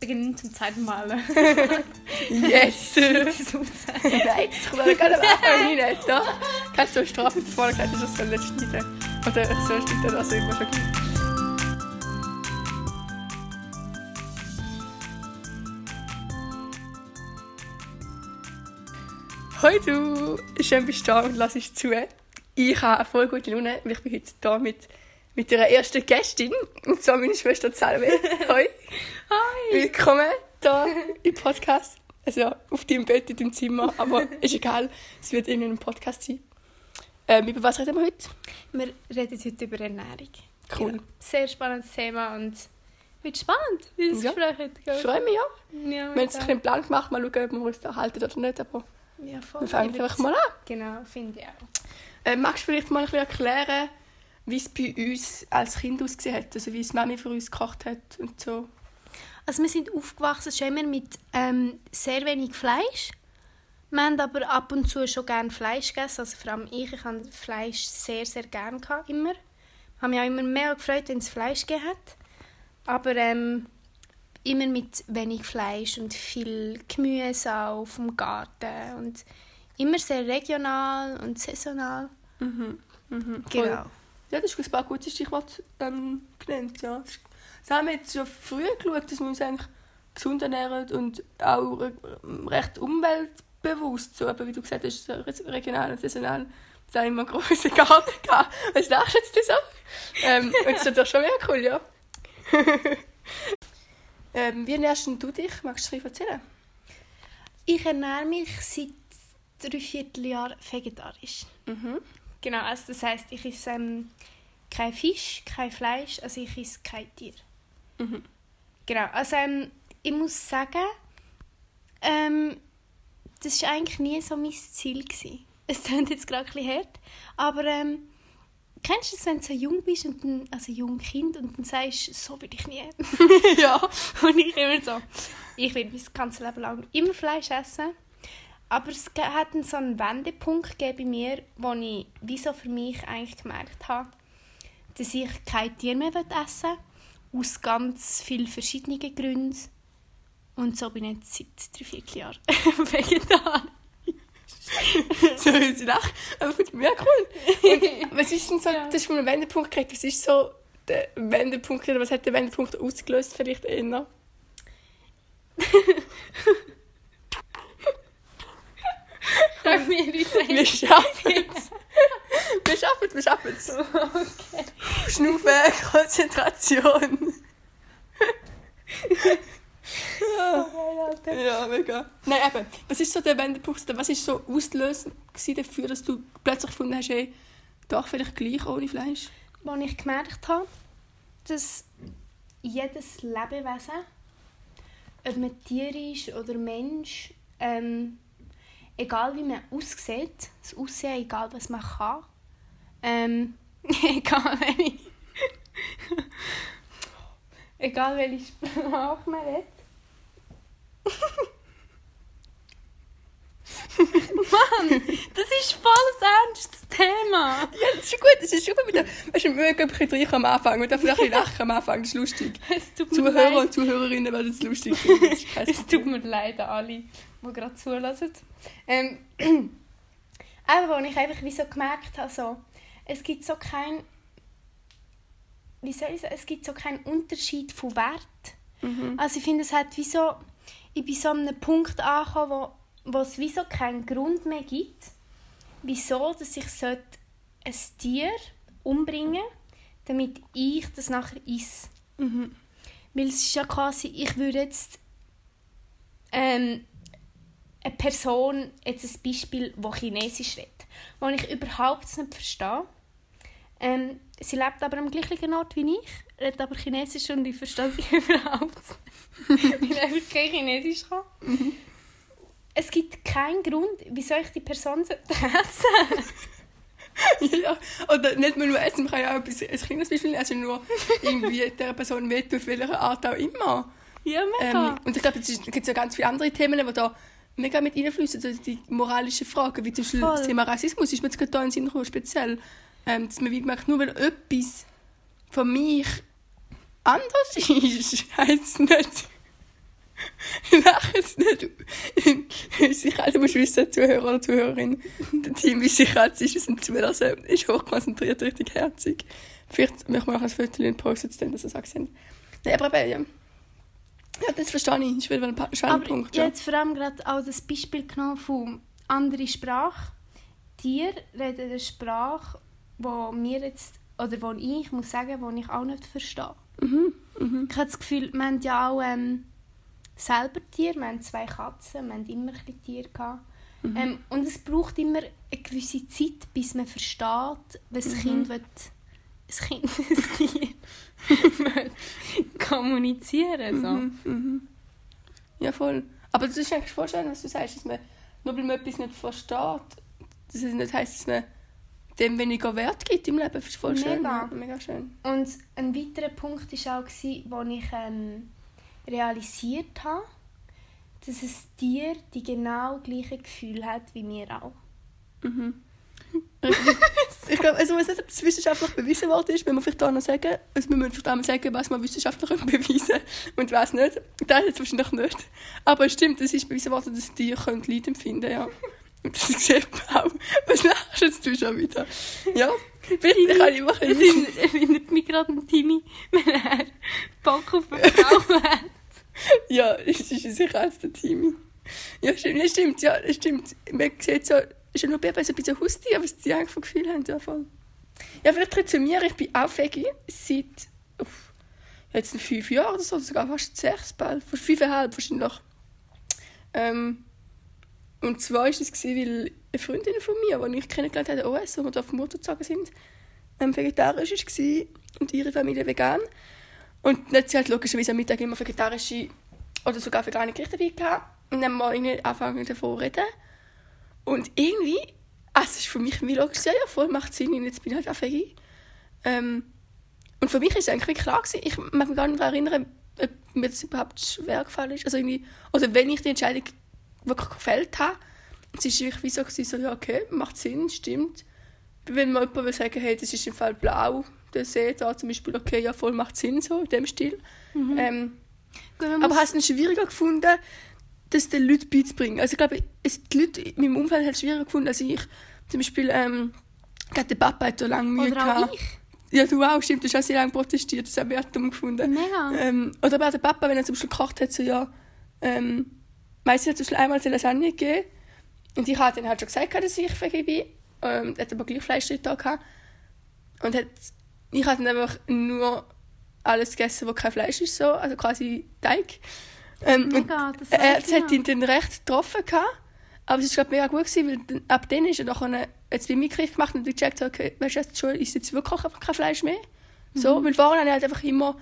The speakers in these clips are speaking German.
beginnen zum zweiten Mal. Yes! das. Nein, das kommt aber gar nicht da. Kannst du so Strafe vorher gesagt, dass du das schneiden Oder so schneiden, also immer schon. Hoi du! Schön bist du da und lass es zu. Ich habe eine voll gute Laune, weil ich bin heute hier mit, mit einer ersten Gästin, und zwar meine Schwester Salve. Hoi! Hi! Willkommen hier im Podcast. Also auf deinem Bett, in deinem Zimmer, aber ist egal, es wird in einem Podcast sein. Ähm, über was reden wir heute? Wir reden heute über Ernährung. Cool. Ja, sehr spannendes Thema und wird spannend, wie das Ja. Gespräch heute Ich geht. freue mich ja. Ja, Wir haben jetzt einen Plan gemacht, mal schauen, ob wir uns da halten oder nicht. Aber ja, voll. wir fangen Ich einfach mal an. Genau, finde ich auch. Äh, magst du vielleicht mal ein bisschen erklären, wie es bei uns als Kind ausgesehen hat? Also wie es Mami für uns gekocht hat und so. Also wir sind aufgewachsen schon immer mit ähm, sehr wenig Fleisch. Wir haben aber ab und zu schon gerne Fleisch gegessen. Also vor allem ich, ich habe Fleisch sehr, sehr gerne gehabt, immer. Ich habe mich auch immer mehr gefreut, wenn es Fleisch gegeben hat. Aber ähm, immer mit wenig Fleisch und viel Gemüse auch vom Garten. Und immer sehr regional und saisonal. Mhm. Mhm. Genau. Ja, das ist ein paar gute Stichworte ähm, genannt. Ja. Das haben wir jetzt schon früher geschaut, dass wir uns eigentlich gesund ernähren und auch re recht umweltbewusst, so, aber wie du gesagt hast, regional und saisonal. Es haben immer große Garten gehabt. Was lachst du jetzt so? Ähm, und das ist doch schon mega cool, ja. ähm, wie ernährst du dich? Magst du bisschen erzählen? Ich ernähre mich seit drei Vierteljahren vegetarisch. Mhm. Genau, also das heisst, ich esse ähm, kein Fisch, kein Fleisch, also ich esse kein Tier. Mhm. Genau, also ähm, ich muss sagen, ähm, das war eigentlich nie so mein Ziel. Gewesen. Es klingt jetzt gerade ein bisschen hart, aber ähm, kennst du es, wenn du so jung bist, und dann, also jung Kind, und dann sagst, so will ich nie. ja. Und ich immer so, ich will mein ganzes Leben lang immer Fleisch essen. Aber es hat so einen Wendepunkt gegeben bei mir, wo ich wie so für mich eigentlich gemerkt habe, dass ich kein Tier mehr essen will, aus ganz vielen verschiedenen Gründen. Und so bin ich jetzt seit drei Vierteljahren Vegetarier. so ist lachen. Aber ich mega cool. Und was ist denn so, Ja. das ist von einem Wendepunkt gekriegt, was ist so der Wendepunkt, oder was hat der Wendepunkt ausgelöst, vielleicht eher? Können wir nicht Wir schaffen es. Wir schaffen es, wir schaffen es. Okay. Schnaufen, Konzentration. ja, mega. Nein, eben, was ist so der Wendepunkt, was ist so auslösend dafür, dass du plötzlich gefunden hast, hey, doch vielleicht gleich ohne Fleisch? Als ich gemerkt habe, dass jedes Lebewesen, ob man Tier ist oder Mensch, ähm, egal wie man aussieht, das Aussehen, egal was man kann, ähm, egal welche, egal welche Sprache man redet. Mann, das ist voll ein ernstes Thema. Ja, das ist gut, das ist gut. Mit der, weißt du, wir gehen ein am Anfang. Wir dürfen ein bisschen lachen am Anfang, das ist lustig. Es tut mir Zuhörer leid. und Zuhörerinnen werden es lustig finden. Es tut mir leid an alle, die gerade zulassen. Ähm, aber als ich einfach wie so gemerkt habe, so, es gibt so kein wie soll ich sagen, es gibt so keinen Unterschied von Wert. Mhm. Also ich finde, es hat wie so, ich bin so an einem Punkt angekommen, wo, wo es wie so keinen Grund mehr gibt, wieso dass ich sollte ein Tier umbringen damit ich das nachher esse. Mhm. Weil es ist ja quasi, ich würde jetzt ähm, eine Person, jetzt ein Beispiel, die Chinesisch redet, die ich überhaupt nicht verstehe. Ähm, sie lebt aber am gleichen Ort wie ich, redet aber Chinesisch und ich verstehe sie überhaupt nicht. weil ich einfach kein Chinesisch kann. Es gibt keinen Grund, wieso ich die Person essen ja, oder nicht mal nur essen, man kann ja auch etwas- ein kleines Beispiel nehmen, also nur irgendwie der Person wehtun, auf welcher Art auch immer. Ja, mega. Ähm, und ich glaube, es gibt ja ganz viele andere Themen, die da mega mit einfließen, also die moralischen Fragen, wie zum Beispiel Voll. das Thema Rassismus, ist mir jetzt gerade da in den Sinn gekommen, speziell. Ähm, dass man wie gemerkt, nur weil etwas von mich anders ist, heisst es nicht, lache jetzt nicht. Du musst wissen, Zuhörer oder Zuhörerin, der Team, wie sich jetzt ist, sind Zulassen, ist hochkonzentriert, richtig herzig. Vielleicht machen wir noch ein Foto und posten es dann, dass sie es sehen. Nein, aber eben, ja. Ja, das verstehe ich. Das ist wieder ein Aber Schwerpunkt. ich Ja. habe jetzt vor allem gerade auch das Beispiel genommen von anderer Sprache. Tiere reden eine Sprache, wo mir jetzt, oder wo ich muss sagen, wo ich auch nicht verstehe. Mhm, mhm. Ich habe das Gefühl, wir haben ja auch ähm, selber Tiere. Wir haben zwei Katzen, wir haben immer ein Tiere. Gehabt. Mhm. Ähm, und es braucht immer eine gewisse Zeit, bis man versteht, was das Mhm. Kind will, das Kind, das Tier kommunizieren so. Mhm, mhm. Ja, voll. Aber das ist eigentlich voll schön, was du sagst, dass man, nur weil man etwas nicht versteht, dass es nicht heisst, dass man dem weniger Wert gibt im Leben. Das ist voll schön. Mega. Schön. Und ein weiterer Punkt war auch, wo ich ähm, realisiert habe, dass ein Tier die genau gleiche Gefühle hat wie wir auch. Mhm. ich glaube, also, weiß nicht, ob das wissenschaftlich bewiesen worden ist, wenn man vielleicht auch noch sagen, also wir müssen vielleicht auch mal sagen, was man wissenschaftlich beweisen und was nicht. Das jetzt wahrscheinlich nicht. Aber es stimmt, es ist bewiesen worden, dass Tiere können Leid empfinden ja. Und das sieht man auch. Was lachst jetzt du schon wieder? Ja, bitte, kann ich machen. Es erinnert mich gerade an Timmy, wenn er Bock auf eine Frau hat. Ja, es ist sicher als der Timmy. Ja, stimmt, ja, stimmt, ja, stimmt. Man sieht so, ist ja nur bei so ein bisschen Haustier, was die eigentlich von Gefühl haben. Ja, voll. ja vielleicht tritt zu mir, ich bin auch Veggie seit uff, jetzt fünf Jahren oder so, sogar fast sechs bald, fast fünfeinhalb wahrscheinlich. Ähm, und zwar war es, gewesen, weil eine Freundin von mir, die ich kennengelernt habe, OS, wo wir da auf Mutter gezogen sind, ähm, vegetarisch war und ihre Familie vegan. Und dann hat sie halt logischerweise am Mittag immer vegetarische oder sogar vegane Gerichte dabei gehabt. Und dann wir irgendwie angefangen davon zu reden. Und irgendwie, also es ist für mich logisch, ja, ja, voll macht Sinn, und jetzt bin ich halt auch Veggie. Ähm, und für mich ist es eigentlich klar gewesen, ich mag mich gar nicht daran erinnern, ob mir das überhaupt schwer gefallen ist. Also irgendwie, oder wenn ich die Entscheidung wirklich gefällt habe, es ist wirklich wie so, gewesen, so ja, okay, macht Sinn, stimmt. Wenn man jemand will sagen, hey, das ist im Fall blau, der See da zum Beispiel, okay, ja, voll macht Sinn, so in dem Stil. Ähm, Gut, aber hast du es schwieriger gefunden, das den Leuten beizubringen? Also ich glaube, es, die Leute in meinem Umfeld haben es schwieriger gefunden als ich. Zum Beispiel, ähm, gerade der Papa hat da lange Mühe Oder auch gehabt. ich. Ja, du auch, stimmt, du hast auch sehr lange protestiert, das habe ich auch dumm gefunden. Mega. Ähm, oder aber auch der Papa, wenn er zum Beispiel gekocht hat, so ja, ähm, meistens hat zum Beispiel einmal eine Lasagne gegeben und ich habe dann halt schon gesagt, dass ich Veggie bin. Ähm, er hat aber gleich Fleisch drin gehabt. Und hat, ich habe dann einfach nur alles gegessen, was kein Fleisch ist, so, also quasi Teig. Ähm, und Mega, das er, weiss es ich hat ihn dann recht getroffen gehabt, aber es war mega gut gewesen, weil ab dann ist er nachher jetzt bei mir Gericht gemacht und gecheckt, okay, weißt du, jetzt schon ist jetzt wirklich einfach kein Fleisch mehr. So, weil vorher habe ich halt einfach immer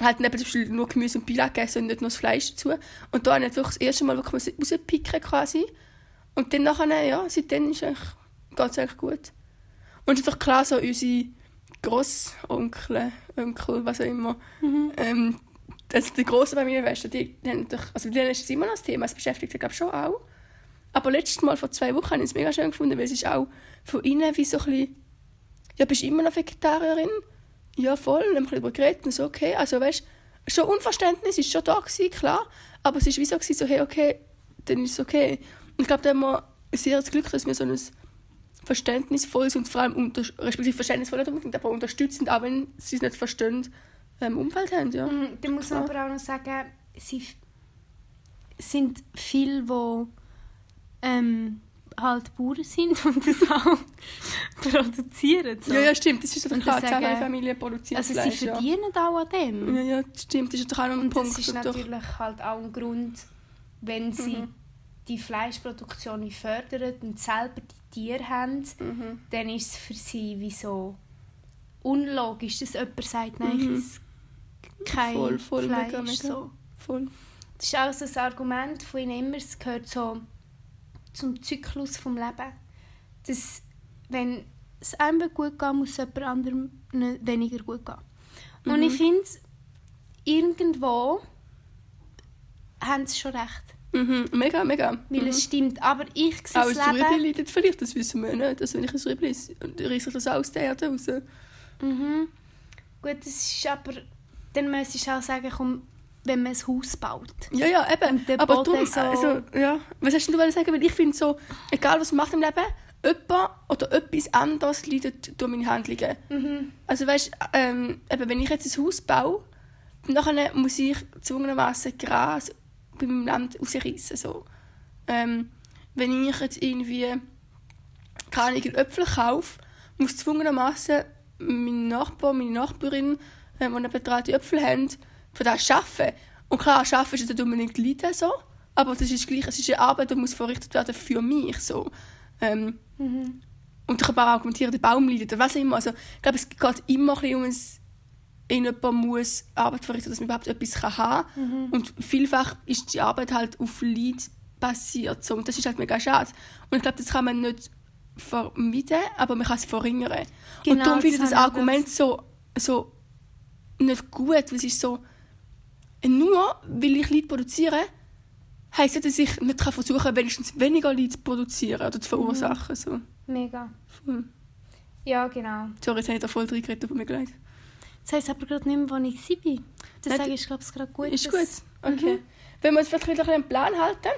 halt eben zum Beispiel nur Gemüse und Pilat gegessen und nicht nur das Fleisch dazu. Und da habe ich jetzt wirklich das erste Mal wirklich rauspicken quasi. Und dann nachher, ja, seitdem ist eigentlich, geht es eigentlich gut. Und es ist doch klar, so unsere Grossonkel, Onkel, was auch immer, ähm, also die grossen Familienwestern, die, die haben doch, also denen ist es immer noch das Thema, es beschäftigt sie glaube schon auch. Aber letztes Mal, vor zwei Wochen, habe ich es mega schön gefunden, weil es ist auch von innen wie so ein bisschen, ja, bist du immer noch Vegetarierin? Ja, voll, dann haben wir ein bisschen darüber geredet und so, okay, also weißt schon Unverständnis ist schon da gewesen, klar, aber es ist wie so, gewesen, so hey, okay, dann ist es okay. Und ich glaube, da haben wir sehr das Glück, dass wir so ein verständnisvolles und vor allem unter, respektive verständnisvoll nicht unbedingt, aber unterstützend, auch wenn sie es nicht verstehen, ähm, Umfeld haben, ja. Mhm, Dann muss man aber auch noch sagen, sie sind viele, die ähm, halt Bauern sind und das auch produzieren. So. Ja, ja, stimmt, das ist doch klar, sagen- zahlreiche Familien produzieren also sie Fleisch, ja. verdienen auch an dem. Ja, ja, das stimmt, das ist doch auch ein Und Punkt. das ist so doch- natürlich halt auch ein Grund, wenn sie Mhm. die Fleischproduktion fördern und selber die Tiere haben, Mhm. dann ist es für sie wie so unlogisch, dass jemand sagt, nein, Mhm. ich esse kein Voll, voll, Fleisch. mega, mega. So. Voll. Das ist auch so ein Argument von ihnen immer, es gehört so zum Zyklus vom Leben. Dass, wenn es einem gut geht, muss es jemand anderem weniger gut gehen. Und Mhm. ich finde, irgendwo haben sie schon recht. Mhm. Mega, mega. Weil mhm. es stimmt. Aber ich sehe Auch das ein Leben... Rüebli leidet vielleicht, das wissen wir nicht. Also wenn ich ein Rüebli esse, reiße ich das aus der Erde raus. Mhm. Gut, das ist aber... Dann müsstest du auch sagen, komm, wenn man ein Haus baut. Ja, ja, eben. Aber Boden so- also, ja. Was hast denn du wollen sagen? Weil ich finde so, egal was man macht im Leben, jemand oder etwas anderes leidet durch meine Handlungen. Mhm. Also weißt, ähm, eben, wenn ich jetzt ein Haus baue, dann muss ich zwungenermaßen Gras bei meinem Land rausreißen. So. Ähm, wenn ich jetzt irgendwie keine Äpfel kaufe, muss zwungenermaßen mein Nachbar, meine Nachbarin, ähm, die nebenan die Äpfel haben, von das arbeiten. Und klar, arbeiten ist nicht unbedingt leiden, so, aber das ist gleich, es ist eine Arbeit, die muss verrichtet werden für mich. So. Ähm, Mhm. und ich kann auch argumentieren, der Baum leidet oder was immer. Also, ich glaube, es geht immer ein bisschen um es, in jemand muss Arbeit verrichten, dass man überhaupt etwas kann haben kann. Und vielfach ist die Arbeit halt auf Leid basiert. So. Und das ist halt mega schade. Und ich glaube, das kann man nicht vermeiden, aber man kann es verringern. und Genau, darum finde ich das Argument so, so nicht gut, weil es ist so, nur weil ich Leid produziere, heisst nicht, dass ich nicht kann versuchen wenigstens weniger Leid zu produzieren oder zu verursachen. So. Mega. Voll. Ja, genau. Sorry, jetzt habe ich da voll reingeredet, tut mir leid. Das heisst aber gerade nicht mehr, wo ich war. Das sage ich, glaube ich, gerade gut. Ist gut? Okay. Wenn wir uns vielleicht wieder einen Plan halten,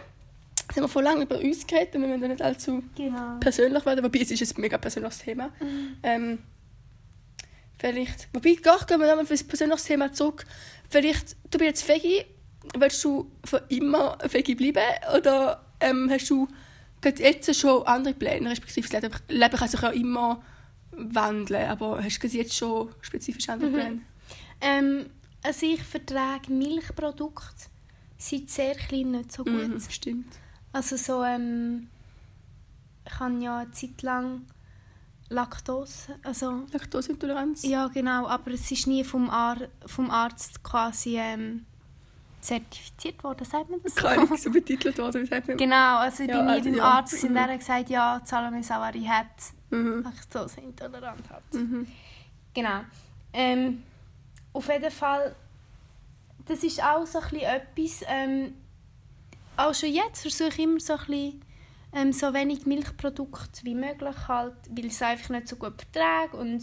haben wir vor lange über uns geredet und wir müssen nicht allzu Genau. persönlich werden, wobei es ist ein mega persönliches Thema. Ähm, vielleicht, wobei, doch, gehen wir nochmal auf ein persönliches Thema zurück. Vielleicht, du bist jetzt Veggie, willst du für immer Veggie bleiben oder ähm, hast du gerade jetzt schon andere Pläne, respektive das Leben, Leben kann sich ja immer wandeln, aber hast du jetzt schon spezifisch andere Pläne? Ähm, also ich vertrage Milchprodukte seit sehr klein nicht so gut. Mhm, stimmt. Also so, ähm, ich habe ja eine Zeit lang Laktose, also Laktoseintoleranz? ja genau, aber es ist nie vom, Ar vom Arzt quasi ähm, zertifiziert worden, sagt man das so? Keine so betitelt worden, wie sagt man? Genau, also Ja, bin nie also beim ja. Arzt gewesen, Mhm. hat gesagt, ja, Salome Savary hat Mhm. Laktoseintolerant hat. Mhm. Genau. Ähm, auf jeden Fall, das ist auch so ein bisschen etwas, ähm, auch schon jetzt versuche ich immer so ein bisschen, ähm, so wenig Milchprodukte wie möglich halt, weil ich es einfach nicht so gut vertrage und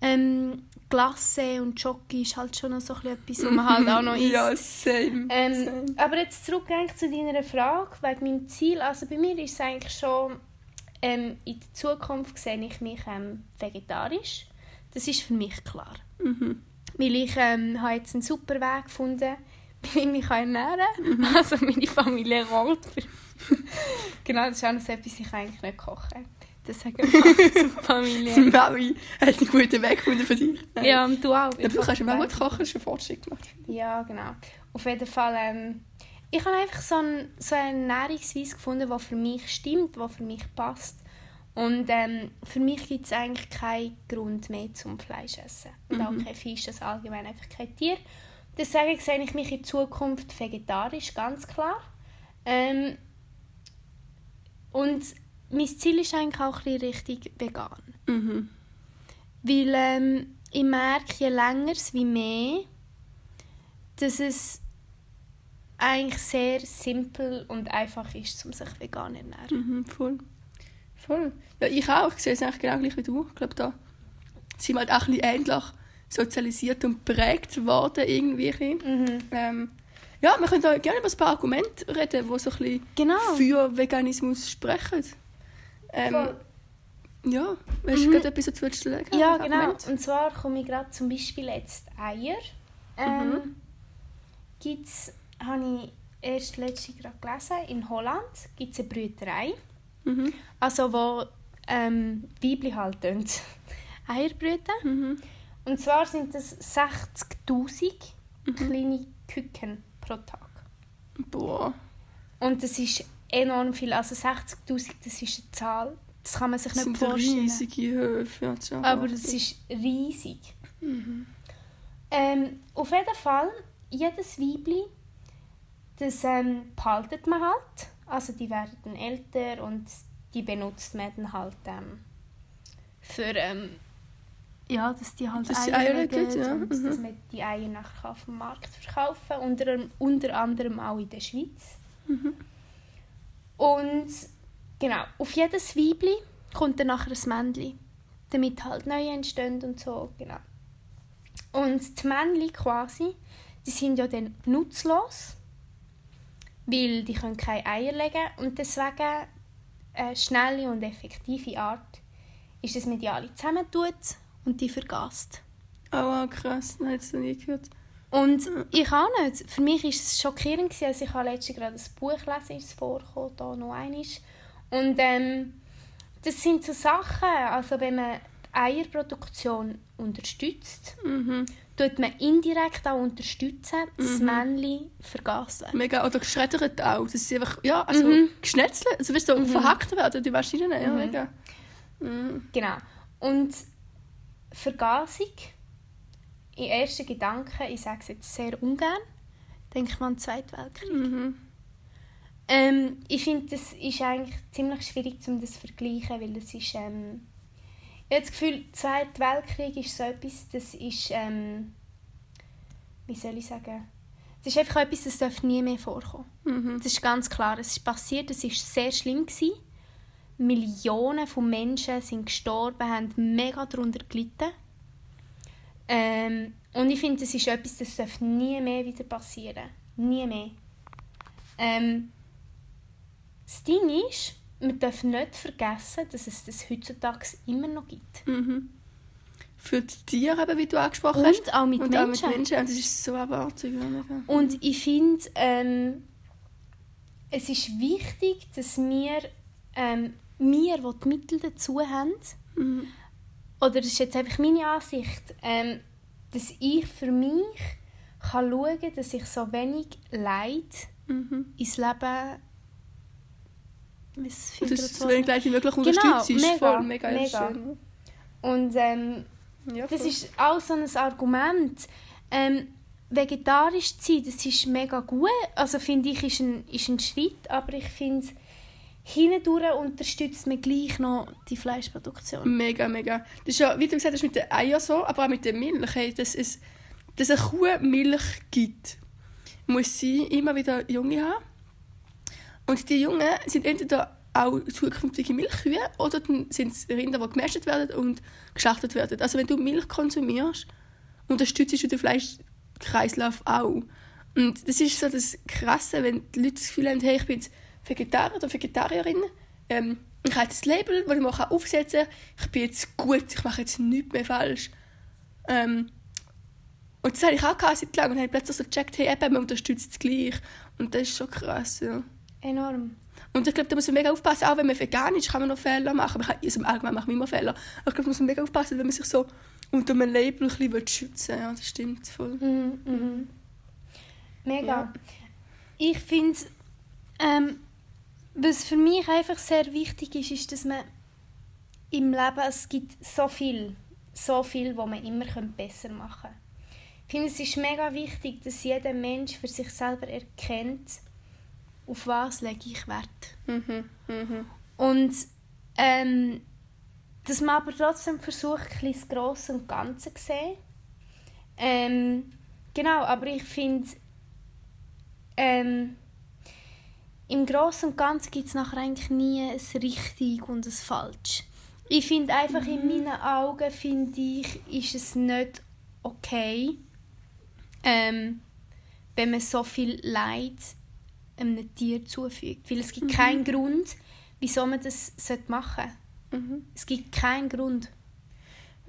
ähm, Glasse und Schoki ist halt schon noch so ein bisschen etwas, was man halt auch noch isst. Ja, same. Ähm, same. aber jetzt zurück eigentlich zu deiner Frage, wegen meinem Ziel. Also bei mir ist es eigentlich schon, ähm, in der Zukunft sehe ich mich ähm, vegetarisch. Das ist für mich klar. Mhm. Weil ich ähm, habe jetzt einen super Weg gefunden, wie ich mich ernähren kann. Mhm. Also meine Familie rollt. genau, das ist auch noch etwas, ich eigentlich nicht koche. Das sagen wir zur Familie. Mami hat einen guten Weg gefunden für dich. Ja, und du auch. Du kannst auch gut kochen, das ist ein Fortschritt gemacht. Ja, genau. Auf jeden Fall, ähm, ich habe einfach so, ein, so eine Ernährungsweise gefunden, die für mich stimmt, die für mich passt. Und ähm, für mich gibt es eigentlich keinen Grund mehr zum Fleisch essen. Und auch kein Fisch, das allgemein einfach kein Tier. Deswegen sehe ich mich in Zukunft vegetarisch, ganz klar. Ähm, und mein Ziel ist eigentlich auch ein bisschen richtig vegan. Mhm. Weil ähm, ich merke, je länger es wie mehr, dass es eigentlich sehr simpel und einfach ist, um sich vegan zu ernähren. Mhm, voll. Voll. Ja, ich auch. Ich sehe es eigentlich genau gleich wie du. Ich glaube, da sind wir halt auch ein bisschen ähnlich sozialisiert und prägt worden irgendwie. Mhm. Ähm, ja, wir können da gerne über ein paar Argumente reden, die so ein bisschen Genau. für Veganismus sprechen. Ähm, Voll. ja, hast du gerade etwas dazu zu sagen? Ja, genau. Argument? Und zwar komme ich gerade zum Beispiel jetzt Eier. Ähm, Mhm. gibt's, habe ich erst letztens gerade gelesen, in Holland gibt es eine Brüterei. Mhm. Also wo ähm, Weibli halt Eier brüten. Mhm. Und zwar sind das 60'000 kleine Küken pro Tag. Boah. Und das ist enorm viel. Also 60'000, das ist eine Zahl, das kann man sich Das nicht sind vorstellen. riesige Höfe. Ja, das Aber das ist riesig. Mhm. Ähm, auf jeden Fall, jedes Weibli, das ähm, behaltet man halt. Also die werden dann älter und die benutzt man dann halt ähm, für... Ähm, ja, dass die halt Dass die Eier Eier legen legen, ja. und Mhm. dass man die Eier nachher auf dem Markt verkaufen unter, unter anderem auch in der Schweiz. Mhm. Und genau, auf jedes Weibli kommt dann nachher ein Männchen, damit halt neue entstehen und so, genau. Und die Männchen quasi, die sind ja dann nutzlos, weil die können keine Eier legen und deswegen eine schnelle und effektive Art ist, dass man die alle zusammentut und die vergasst. Oh, krass, das habe ich nie gehört. Und ich auch nicht. Für mich war es schockierend, gewesen, als ich letztens gerade ein Buch lesen ist vorgekommen, da noch eines. Und ähm, das sind so Sachen, also wenn man die Eierproduktion unterstützt, Mhm. Tut man indirekt auch unterstützen, das Männchen vergassen. Mega, oder geschreddert auch. Das ist einfach, ja, also Mhm. geschnetzelt, also wirst du verhackt werden, die Maschinen, ja, Mhm. mega. Mhm. Genau. Und Vergasung, in ersten Gedanken, ich sage es jetzt sehr ungern, denkt man an den Zweiten Weltkrieg. Mhm. Ähm, ich finde, das ist eigentlich ziemlich schwierig, um das zu vergleichen, weil das ist, ähm, ich habe das Gefühl, der Zweite Weltkrieg ist so etwas, das ist, ähm, wie soll ich sagen, das ist einfach etwas, das darf nie mehr vorkommen. Mhm. Das ist ganz klar, es ist passiert, es ist sehr schlimm gewesen. Millionen von Menschen sind gestorben, haben mega darunter gelitten. Ähm, und ich finde, das ist etwas, das darf nie mehr wieder passieren. Nie mehr. Ähm, das Ding ist, wir dürfen nicht vergessen, dass es das heutzutage immer noch gibt. Mhm. Für die Tiere, eben, wie du angesprochen hast. Und auch mit Und Menschen. auch mit Menschen. Und das ist so abartig. Und ich finde, ähm, es ist wichtig, dass wir, ähm, wir, die die Mittel dazu haben, Mhm. oder das ist jetzt einfach meine Ansicht, ähm, dass ich für mich kann schauen kann, dass ich so wenig Leid Mhm. ins Leben Das das so Wort? wenig gleich wie möglich Genau, unterstützt ist. mega, voll, mega, mega. schön. Und ähm, Ja, Das ist auch so ein Argument. Ähm, vegetarisch zu sein, das ist mega gut. Also finde ich, ist ein, ist ein Schritt, aber ich finde, hindurch unterstützt man gleich noch die Fleischproduktion. Mega, mega. Das ist ja, wie du gesagt hast, mit den Eiern so, aber auch mit der Milch. Hey, dass, es, dass eine Kuh Milch gibt, muss sie immer wieder Junge haben. Und die Jungen sind entweder auch zukünftige Milchkühe oder dann sind es Rinder, die gemästet werden und geschlachtet werden. Also wenn du Milch konsumierst, unterstützt du den Fleischkreislauf auch. Und das ist so das Krasse, wenn die Leute das Gefühl haben, hey, ich bin jetzt Vegetarier oder Vegetarierin, ähm, ich habe jetzt ein Label, das ich mir aufsetzen kann, ich bin jetzt gut, ich mache jetzt nichts mehr falsch. Ähm, und das hatte ich auch gehabt, seit langem und habe plötzlich so gecheckt, hey, eben, man unterstützt es gleich. Und das ist schon krass, ja. Enorm. Und ich glaube, da muss man mega aufpassen, auch wenn man vegan ist, kann man noch Fehler machen. Man kann, also im Allgemeinen macht man immer Fehler. Aber ich glaube, da muss man mega aufpassen, wenn man sich so unter einem Label ein bisschen schützen will. Ja, das stimmt voll. Mhm, mhm. Mega. Ja. Ich finde, ähm, was für mich einfach sehr wichtig ist, ist, dass man im Leben, es gibt so viel, so viel, wo man immer besser machen kann. Ich finde, es ist mega wichtig, dass jeder Mensch für sich selber erkennt, auf was lege ich Wert. Mhm, mhm. Und ähm, dass man aber trotzdem versucht, ein das Grosse und Ganze zu sehen. Ähm, genau, aber ich finde, ähm, im Großen und Ganzen gibt es nachher eigentlich nie ein richtig und ein falsch. Ich finde einfach, in meinen Augen finde ich, ist es nicht okay, ähm, wenn man so viel Leid einem Tier zufügt. Weil es gibt keinen Grund, wieso man das machen sollte. Mhm. Es gibt keinen Grund.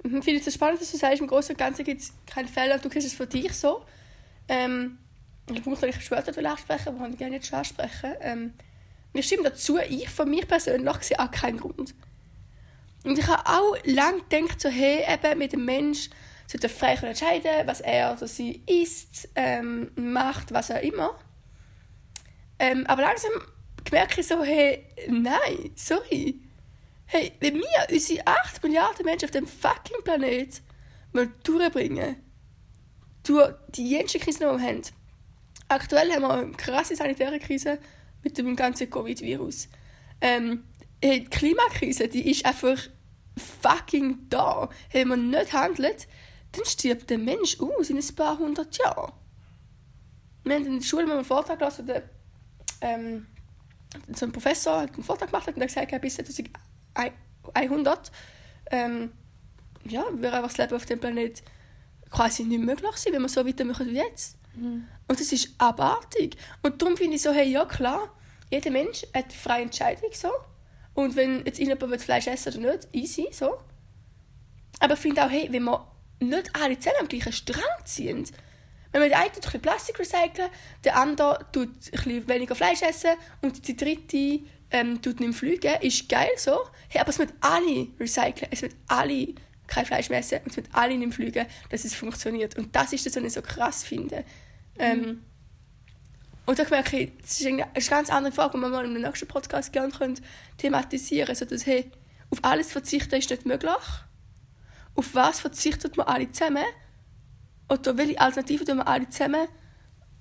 Mhm, Ich finde es spannend, dass du sagst, im Großen und Ganzen gibt es keine Fehler. Du kennst es von dich so. Ähm, ich muss eigentlich später ansprechen, aber ich gerne jetzt schon ansprechen. Ähm, mir stimmt dazu, ich von mir persönlich sehe auch keinen Grund. Und ich habe auch lange gedacht, so, hey, eben mit dem Mensch sollte frei entscheiden, was er oder sie isst, ähm, macht, was auch immer. Ähm, aber langsam merke ich so, hey, nein, sorry. Hey, wenn wir unsere 8 Milliarden Menschen auf dem fucking Planet durchbringen, durch die jenste Krise, die wir haben. Aktuell haben wir eine krasse sanitäre Krise mit dem ganzen Covid-Virus. Ähm, hey, die Klimakrise, die ist einfach fucking da. Hey, wenn man nicht handelt, dann stirbt der Mensch aus in ein paar hundert Jahren. Wir haben in der Schule mal einen Vortrag gelassen, der ähm, so ein Professor hat einen Vortrag gemacht hat und hat gesagt, ja, bis 2100 ähm, ja, wäre einfach das Leben auf dem Planet quasi nicht möglich sein, wenn wir so weitermachen wie jetzt. Und das ist abartig. Und darum finde ich so, hey, ja klar, jeder Mensch hat eine freie Entscheidung so. Und wenn jetzt jemand Fleisch essen oder nicht, easy so. Aber ich finde auch, hey, wenn wir nicht alle zusammen am gleichen Strang ziehen, wenn man der eine tut ein Plastik recyceln, der andere tut ein weniger Fleisch essen und die dritte ähm, tut nicht fliegen, ist geil so. Hey, aber es müssen alle recyceln, es müssen alle kein Fleisch mehr essen und es müssen alle nicht fliegen, dass es funktioniert. Und das ist das, was ich so krass finde. Ähm, mhm. Und da merke ich, das ist eine, ganz andere Frage, die wir mal in einem nächsten Podcast gerne können thematisieren können. Also, dass, hey, auf alles verzichten ist nicht möglich. Auf was verzichtet man alle zusammen? Oder welche Alternativen tun wir alle zusammen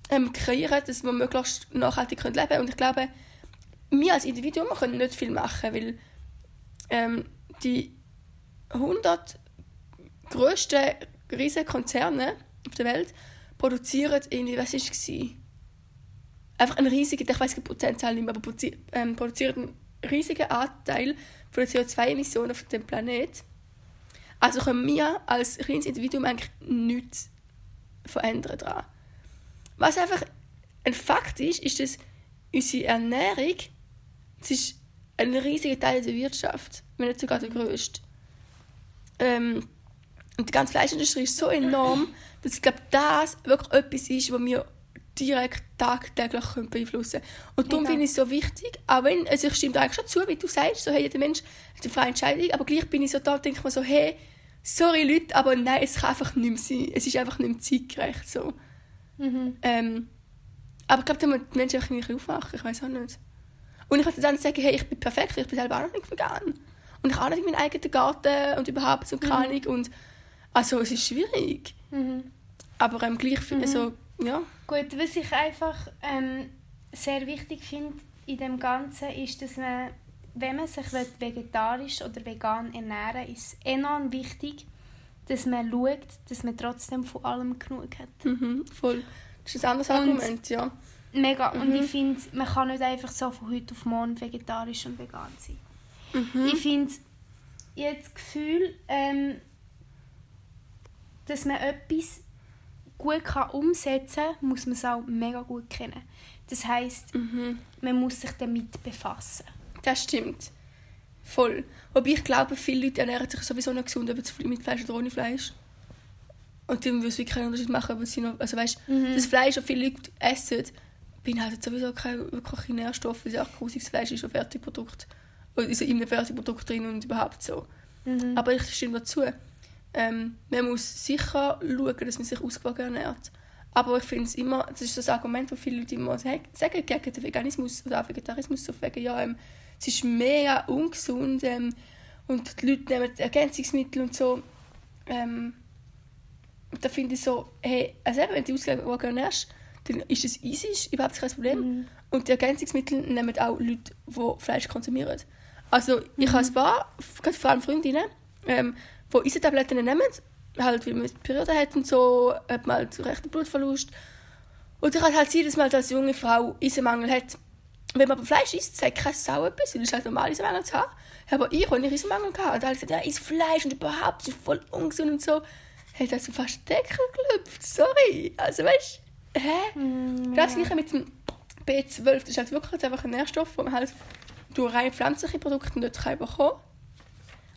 ähm, kreieren, dass wir möglichst nachhaltig leben können? Und ich glaube, wir als Individuum können nicht viel machen, weil ähm, die 100 grössten riesigen Konzerne auf der Welt produzieren irgendwie, was war es? Einfach einen riesigen, ich weiß die Prozentzahl nicht mehr, aber ähm, produzieren einen riesigen Anteil von den CO2-Emissionen auf dem Planeten. Also können wir als kleines Individuum eigentlich nichts verändern daran. Was einfach ein Fakt ist, ist, dass unsere Ernährung das ist ein riesiger Teil der Wirtschaft, wenn nicht sogar der größte. Ähm, und die ganze Fleischindustrie ist so enorm, dass ich glaube, das wirklich etwas ist, was wir direkt tagtäglich beeinflussen können. Und darum finde ich es so wichtig, auch wenn, also ich stimme eigentlich schon zu, wie du sagst, so, hey, jeder Mensch hat eine freie Entscheidung, aber gleich bin ich so da und denke mir so, hey, sorry Leute, aber nein, es kann einfach nicht mehr sein. Es ist einfach nicht mehr zeitgerecht. So. Mhm. Ähm, aber ich glaube, da müssen die Menschen einfach ein bisschen aufwachen, ich weiß auch nicht. Und ich kann dann sagen, hey, ich bin perfekt, ich bin selber auch noch nicht vegan. Und ich habe nicht meinen eigenen Garten und überhaupt so keine mhm. Und also es ist schwierig. Mhm. Aber ähm, gleich finde mhm. so, ja. Gut, was ich einfach ähm, sehr wichtig finde in dem Ganzen ist, dass man, wenn man sich vegetarisch oder vegan ernähren will, ist enorm wichtig, dass man schaut, dass man trotzdem von allem genug hat. Mhm, voll. Das ist ein anderes Argument, ja. Mega. Mhm. Und ich finde, man kann nicht einfach so von heute auf morgen vegetarisch und vegan sein. Mhm. Ich finde, ich habe das Gefühl, ähm, dass man etwas gut kann umsetzen kann, muss man es auch mega gut kennen. Das heisst, mhm. man muss sich damit befassen. Das stimmt. Voll. Wobei ich glaube, viele Leute ernähren sich sowieso nicht gesund, ob mit Fleisch oder ohne Fleisch. Und dann würde es wirklich keinen Unterschied machen, ob sie noch, also weißt, mhm. das Fleisch, das viele Leute essen, beinhaltet sowieso keine wirklichen Nährstoffe, weil es auch grusiges Fleisch ist, ein Fertigprodukt. Oder ist in einem Fertigprodukt drin und überhaupt so. Mhm. Aber ich stimme dazu. Ähm, man muss sicher schauen, dass man sich ausgewogen ernährt. Aber ich finde es immer, das ist das Argument, das viele Leute immer sagen, gegen den Veganismus oder auch Vegetarismus, so wegen, ja, ähm, es ist mega ungesund ähm, und die Leute nehmen Ergänzungsmittel und so. Ähm, da finde ich so, hey, also eben, wenn du ausgewogen ernährst, dann ist es easy, ist überhaupt kein Problem. Mhm. Und die Ergänzungsmittel nehmen auch Leute, die Fleisch konsumieren. Also ich mhm. habe ein paar, vor allem Freundinnen, ähm, die Eisentabletten nehmen, halt, weil man Periode hat und so, hat man halt rechten Blutverlust. Und dann kann halt sein, dass man als junge Frau Eisenmangel hat. Wenn man aber Fleisch isst, sagt kein Sau etwas, weil es halt normal Eisenmangel zu haben. Aber ich habe nicht Eisenmangel gehabt. Und ich gesagt, ja, isst Fleisch und überhaupt, das ist voll ungesund und so. Hat also fast den Deckel gelüpft, sorry. Also weißt hä? Mm, das gleiche mit dem B12, das ist halt wirklich einfach ein Nährstoff, den man halt durch rein pflanzliche Produkte nicht bekommen kann.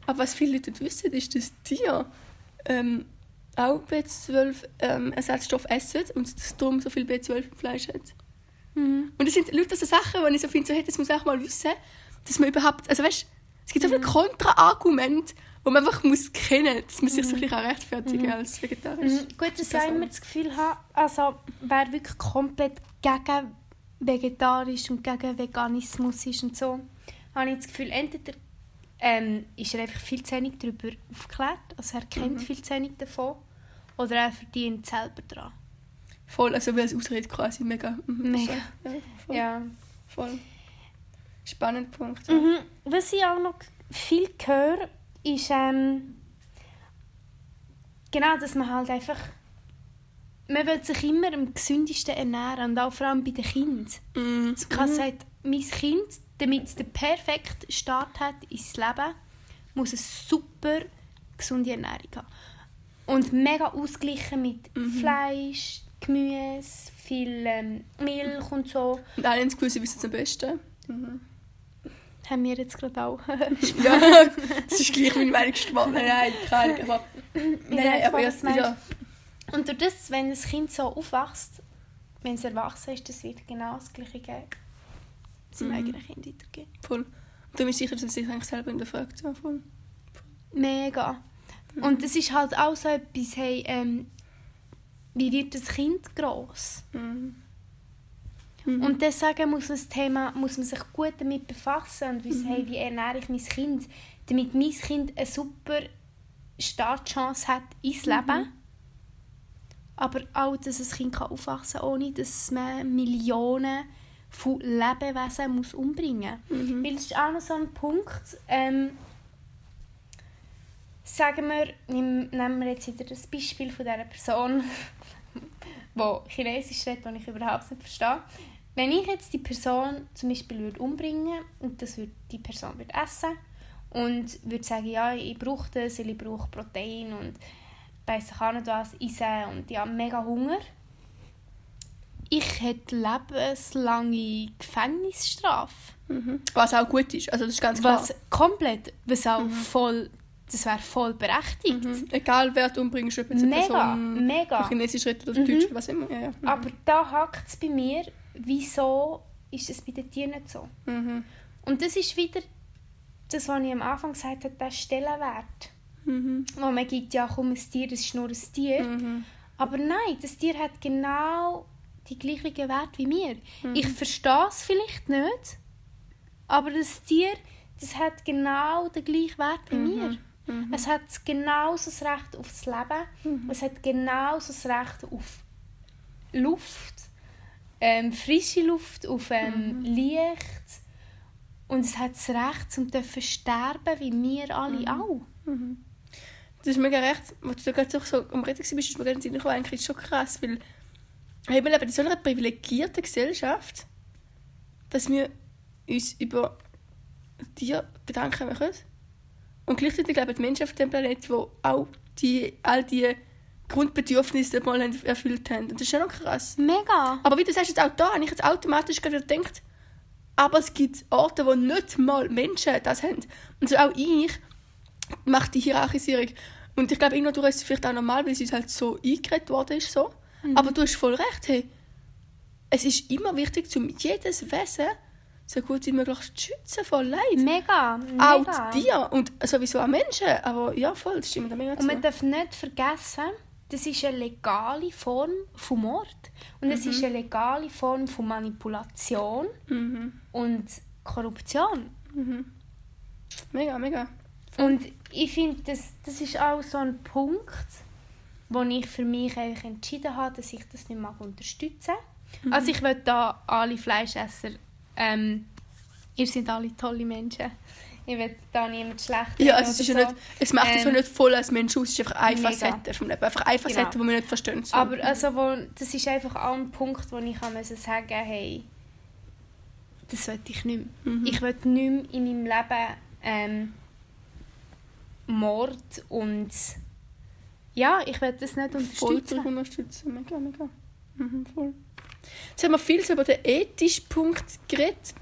Aber was viele Leute nicht wissen, ist, dass Tiere ähm, auch B12-Ersatzstoff ähm, essen und dass darum so viel B12 im Fleisch hat. Mhm. Und das sind Leute, so Sachen, die ich so finde, so, hey, das muss ich auch mal wissen, dass man überhaupt, also weißt, es gibt so viele mhm. Kontraargumente, die man einfach muss kennen muss, dass man sich so ein bisschen rechtfertigen mhm. als vegetarisch. Mhm. Gut, dass ich immer das Gefühl habe, also wer wirklich komplett gegen vegetarisch und gegen Veganismus ist und so, habe ich das Gefühl, entweder ähm, ist er einfach viel zu wenig darüber aufgeklärt, also er kennt mhm. viel zu wenig davon, oder er verdient selber daran. Voll, also weil es Ausrede quasi mega. Mhm, mega. Ja, voll. Ja. voll. Spannender Punkt. Ja. Mhm. Was ich auch noch viel höre, ist ähm, genau, dass man halt einfach man will sich immer am gesündesten ernähren und auch vor allem bei den Kindern. Mm. Also kann mhm. sagt, mein Kind, damit es den perfekten Start hat ins Leben, muss eine super gesunde Ernährung haben. Und mega ausgleichen mit mhm. Fleisch, Gemüse, viel ähm, Milch und so. Und alle haben das Gefühl, sie wissen es am besten. Mhm. Haben wir jetzt gerade auch. ja, das ist gleich meine Meinung gemacht. Nein, nein, keine Ahnung. Aber, nein, nein, aber jetzt, ja. Und durch das, wenn das Kind so aufwächst, wenn es erwachsen ist, das wird genau das Gleiche geben. Seinem Mhm. eigenen Kind weitergeben. Voll. Und du bist sicher, dass du dich eigentlich selber hinterfragt. Ja, voll. Mega. Und es ist halt auch so etwas, hey, ähm, wie wird das Kind gross? Mhm. Und deswegen muss man, das Thema, muss man sich gut damit befassen und wissen, hey, wie ernähre ich mein Kind, damit mein Kind eine super Startchance hat ins Leben. Aber auch, dass ein Kind kann aufwachsen kann, ohne dass man Millionen von Lebewesen muss umbringen muss. Mhm. Weil es ist auch noch so ein Punkt, ähm, sagen wir, nehm- nehmen wir jetzt wieder das Beispiel von dieser Person, die Chinesisch redet, die ich überhaupt nicht verstehe. Wenn ich jetzt die Person zum Beispiel würde umbringen und das würde die Person würde essen und würde sagen, ja, ich brauche das, weil ich brauche Protein und weiss ich auch nicht was, essen und ich habe mega Hunger. Ich hätte lebenslange Gefängnisstrafe. Mhm. Was auch gut ist. Also das ist ganz klar. Was komplett, was auch voll, das wäre voll berechtigt. Mhm. Egal wer du umbringst, ob jetzt eine Mega, Person mega. Chinesisch redet oder Mhm. Deutsch was immer. Ja, ja. Mhm. Aber da hakt es bei mir, wieso ist es bei den Tieren nicht so? Mhm. Und das ist wieder das, was ich am Anfang gesagt habe, der Stellenwert. Mhm. Wo man gibt, ja komm, ein Tier, das ist nur ein Tier. Mhm. Aber nein, das Tier hat genau die gleichen Werte wie wir. Mhm. Ich verstehe es vielleicht nicht, aber das Tier das hat genau den gleichen Wert wie wir. Mhm. Es hat genauso das Recht auf das Leben. Es hat genauso das Recht auf Luft, ähm, frische Luft, auf ähm, Licht. Und es hat das Recht, zum dürfen sterben, wie wir alle auch. Das ist mega recht, was du gerade so, am Reden warst, ist mir gerade in den Sinn eigentlich schon krass, weil hey, wir leben in so einer privilegierten Gesellschaft, dass wir uns über Tiere Gedanken machen. Und gleichzeitig leben die Menschen auf dem Planeten, die auch die, all die Grundbedürfnisse mal erfüllt haben. Und das ist schon noch krass. Mega. Aber wie du sagst, jetzt auch da habe ich jetzt automatisch gerade gedacht, aber es gibt Orte, wo nicht mal Menschen das haben. Und so auch ich mache die Hierarchisierung. Und ich glaube, irgendwo ist es vielleicht auch normal, weil es uns halt so eingeredet worden ist. So. Aber du hast voll recht. Hey, es ist immer wichtig, um jedes Wesen so gut wie möglich zu schützen vor Leid. Mega. Auch mega. die Tiere und sowieso auch Menschen. Aber ja, voll, das stimmt mega Und zu. man darf nicht vergessen, das ist eine legale Form von Mord. Und es ist eine legale Form von Manipulation Mhm. und Korruption. Mega, mega. Und ich finde, das, das ist auch so ein Punkt, wo ich für mich entschieden habe, dass ich das nicht mag unterstützen Also ich will da alle Fleischesser, ähm, ihr seid alle tolle Menschen. Ich will da niemand schlecht Ja, also es, ist ja oder nicht, es macht es Ähm, ja nicht voll als Mensch aus, es ist einfach eine mega. Facette vom Leben. Einfach eine Facette, Genau. die wir nicht verstehen. So. Aber also, wo, das ist einfach auch ein Punkt, wo ich müssen sagen hey, das will ich nicht mehr. Mhm. Ich will nicht mehr in meinem Leben ähm, Mord und ja, ich will das nicht voll unterstützen. unterstützen. Mega, mega. Mhm, voll. Jetzt haben wir viel über den ethischen Punkt geredet.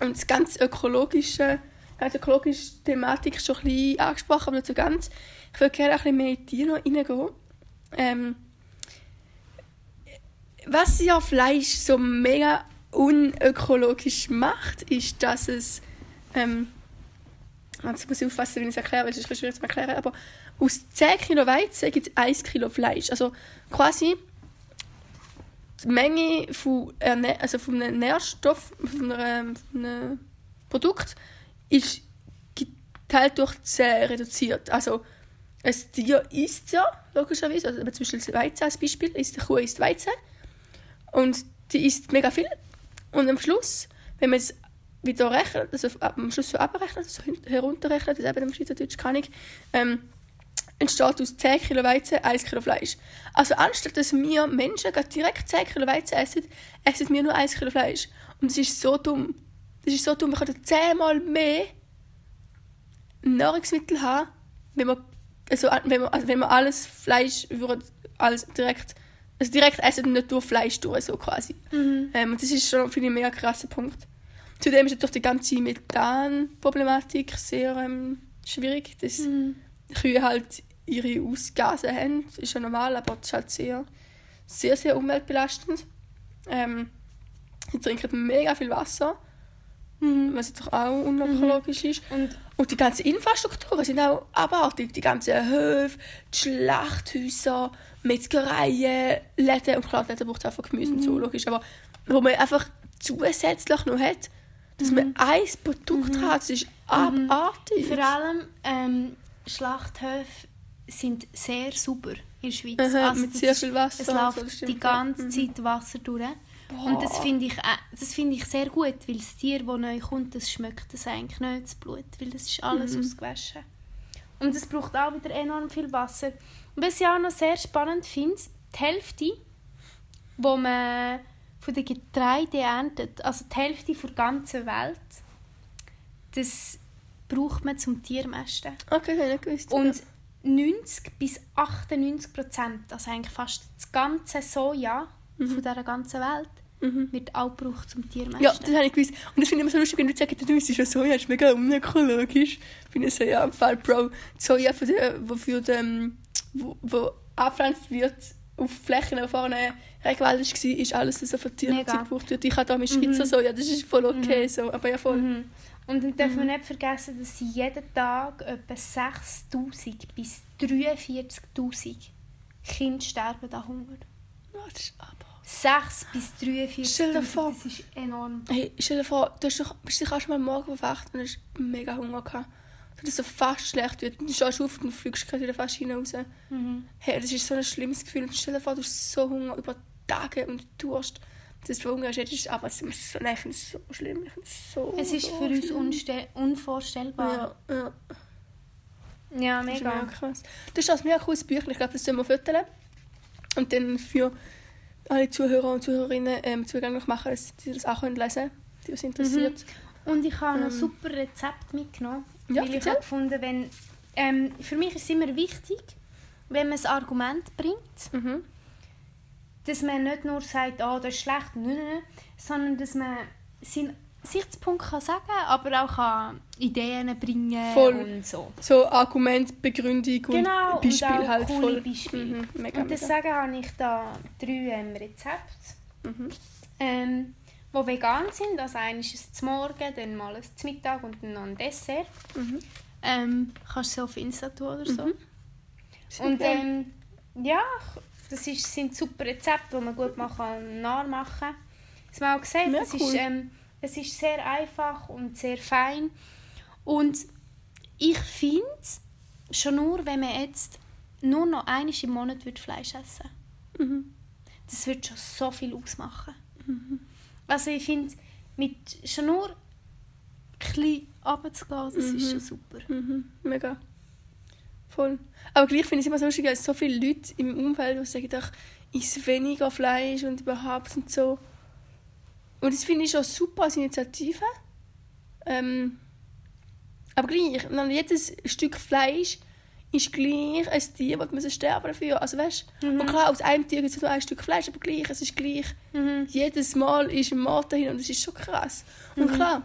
Und das ganze ökologische, also ökologische Thematik schon ein bisschen angesprochen, aber nicht so ganz. Ich würde gerne ein bisschen mehr in die noch reingehen. Ähm, was ja Fleisch so mega unökologisch macht, ist, dass es ähm, Jetzt muss ich aufpassen, wenn ich es erkläre, weil es ist schwierig zu erklären. Aber aus 10 Kilo Weizen gibt es 1 Kilo Fleisch. Also quasi die Menge von, also von einem Nährstoff, von einem, von einem Produkt, ist geteilt durch 10 reduziert. Also ein Tier isst ja, logischerweise, also zum Beispiel Weizen als Beispiel, isst eine Kuh isst Weizen und die isst mega viel. Und am Schluss, wenn man es wieder rechnet, also am Schluss so abrechnet, also herunterrechnet, das eben im Schweizerdeutsch kann ich, ähm, entsteht aus 10 Kilo Weizen 1 Kilo Fleisch. Also anstatt dass wir Menschen direkt 10 Kilo Weizen essen, essen wir nur 1 Kilo Fleisch. Und das ist so dumm. Das ist so dumm. Wir könnten zehnmal mehr Nahrungsmittel haben, wenn wir, also, wenn wir, also wenn wir alles Fleisch würden, alles direkt Also direkt essen und nicht durch Fleisch durch, so quasi. Mhm. Ähm, und das ist schon, finde ich, ein mega krasser Punkt. Zudem ist natürlich die ganze Methan-Problematik sehr ähm, schwierig, dass Mhm. Kühe halt ihre Ausgase haben. Das ist ja normal, aber das ist halt sehr, sehr, sehr umweltbelastend. Ähm, sie trinken mega viel Wasser, Mhm. was jetzt auch unökologisch ist. Und Und die ganzen Infrastrukturen sind auch abartig. Die ganzen Höfe, die Schlachthäuser, Metzgereien, Läden. Und klar, Läden braucht einfach Gemüse und so, logisch. Aber wo man einfach zusätzlich noch hat, dass man ein Produkt hat, das ist abartig. vor allem ähm, Schlachthöfe sind sehr sauber in der Schweiz. Aha, Also mit sehr viel Wasser Es so, läuft stimmt, die ja. ganze Mhm. Zeit Wasser durch. Und das Boah. finde ich, äh, das finde ich sehr gut, weil das Tier, das neu kommt, das schmeckt das eigentlich nicht, das Blut, weil das ist alles Mhm. ausgewaschen. Und es braucht auch wieder enorm viel Wasser. Und was ich auch noch sehr spannend finde, die Hälfte, wo man von den Getreide erntet, also die Hälfte der ganzen Welt, das braucht man zum Tiermästen. Okay, ich gewusst. Und 90 bis 98 Prozent, also eigentlich fast das ganze Soja von dieser ganzen Welt, Mhm. wird auch gebraucht zum Tiermästen. Ja, das habe ich gewusst. Und das finde ich immer so lustig, wenn du sagst, du isst ja Soja, das ist mega unökologisch. Ich bin so, ja, im Fall. Die Soja, von der, wofür dem, wo, wo angepflanzt wird, auf Flächen, die vorne Regenwald war, ist alles, so für Tiere Mega. gebraucht wird. Ich habe da mit Schweizer Soja, das ist voll okay, so, aber ja voll. Mhm. Und dann dürfen wir nicht vergessen, dass jeden Tag etwa 6000 bis 43.000 Kinder sterben an Hunger. Das ist aber... 6 bis 43.000, Stell dir vor. das ist enorm. Hey, stell dir vor, du hast doch, bist sicher auch schon mal morgen aufgewacht und hast mega Hunger gehabt. Wenn es so fast schlecht wird, dann stehst du auf und fliegst gerade wieder fast hinaus. Mhm. Hey, das ist so ein schlimmes Gefühl. Und stell dir vor, du hast so Hunger über Tage und Durst. Das jetzt ist aber es ist so, nein, ich finde es so schlimm. Ich finde es so, Es ist so für uns schlimm. unvorstellbar. Ja, ja. Ja, Das ist mega. mega krass. Das ist ein mega cooles Büchlein. Ich glaube, das sollen wir fotografieren. Und dann für alle Zuhörer und Zuhörerinnen ähm, zugänglich machen, dass sie das auch können lesen können, die es interessiert. Und ich habe noch Ähm. super Rezept mitgenommen. Ja, weil ich habe gefunden, wenn, ähm, für mich ist es immer wichtig, wenn man ein Argument bringt, Mhm. Dass man nicht nur sagt, oh, das ist schlecht, nein, nein, sondern dass man seinen Sichtspunkt kann sagen aber auch kann Ideen bringen Voll. und so. So Argument, Begründung und Genau, Beispiel und auch halt coole voll. Beispiele. Mhm, mega, und mega. deswegen habe ich da drei ähm, Rezepte, Mhm. ähm, die vegan sind. Also eines ist zum Morgen, dann mal ein zum Mittag und dann noch ein Dessert. Mhm. Ähm, kannst du auf Insta tun oder so. Mhm. Und ähm, ja, das ist, sind super Rezepte, die man gut mal kann nachmachen kann. Das haben wir auch gesehen, Ja, es, cool. ist, ähm, es ist sehr einfach und sehr fein. Und ich finde, schon nur, wenn man jetzt nur noch einmal im Monat würde Fleisch essen Mhm. das würde schon so viel ausmachen. Also ich finde, mit schon nur ein bisschen runterzugehen, das ist schon super. Mhm. Mega. Voll. Aber gleich finde ich es immer so lustig, dass so viele Leute im Umfeld, die sagen, ach, iss weniger Fleisch und überhaupt und so. Und das finde ich schon super als Initiative. Ähm, aber gleich, jedes Stück Fleisch ist gleich ein Tier, das muss sterben dafür. Also weißt, Mhm. Und klar, aus einem Tier gibt es nur ein Stück Fleisch, aber gleich, es ist gleich. Mhm. Jedes Mal ist ein Mord dahin und das ist schon krass. Und klar,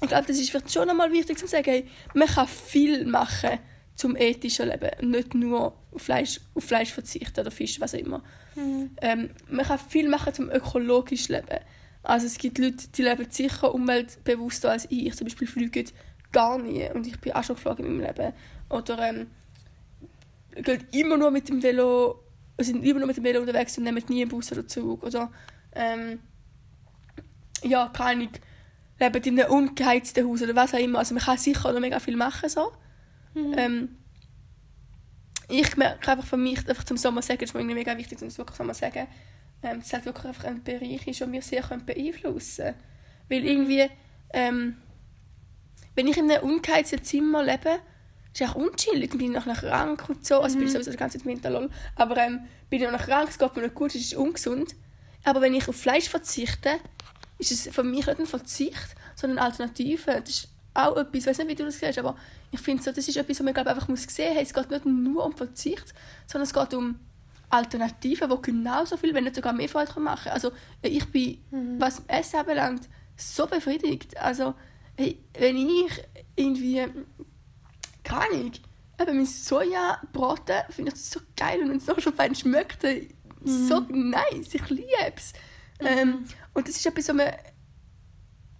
ich glaube, das ist vielleicht schon einmal wichtig zu sagen, hey, man kann viel machen zum ethischen Leben, nicht nur auf Fleisch, auf Fleisch verzichten oder Fisch, was auch immer. Mhm. Ähm, man kann viel machen zum ökologischen Leben. Also es gibt Leute, die leben sicher umweltbewusster als ich. Ich zum Beispiel fliege gar nie und ich bin auch schon geflogen in meinem Leben. Oder ähm, gehen immer nur mit dem Velo, sind immer nur mit dem Velo unterwegs und nehmen nie einen Bus oder Zug. Oder ähm, ja, keine Ahnung, leben in einem ungeheizten Haus oder was auch immer. Also man kann sicher noch mega viel machen so. Mhm. Ähm, ich merke einfach für mich, einfach zum Sommer sagen, das ist mir irgendwie mega wichtig, um es wirklich Sommer sagen, ähm, dass es halt wirklich einfach ein Bereich ist, den wir sehr können beeinflussen können. Weil irgendwie, ähm, wenn ich in einem ungeheizten Zimmer lebe, ist es auch unchillig, bin ich nachher krank und so, also bin ich sowieso die ganze Zeit lol. aber ähm, bin ich nachher krank, es geht mir nicht gut, es ist ungesund. Aber wenn ich auf Fleisch verzichte, ist es für mich nicht ein Verzicht, sondern eine Alternative. Das ist auch etwas, ich weiß nicht, wie du das siehst, aber ich finde, so, das ist etwas, was man glaub, einfach muss sehen muss. Es geht nicht nur um Verzicht, sondern es geht um Alternativen, die genauso viel, wenn nicht sogar mehr Freude machen können. Also ich bin, Mhm. was Essen anbelangt, so befriedigt. Also hey, wenn ich irgendwie, keine Ahnung, eben mein Sojabraten, finde ich das so geil und wenn es noch schon fein schmeckt, äh, so nice, ich liebe es. Ähm, und das ist etwas, was man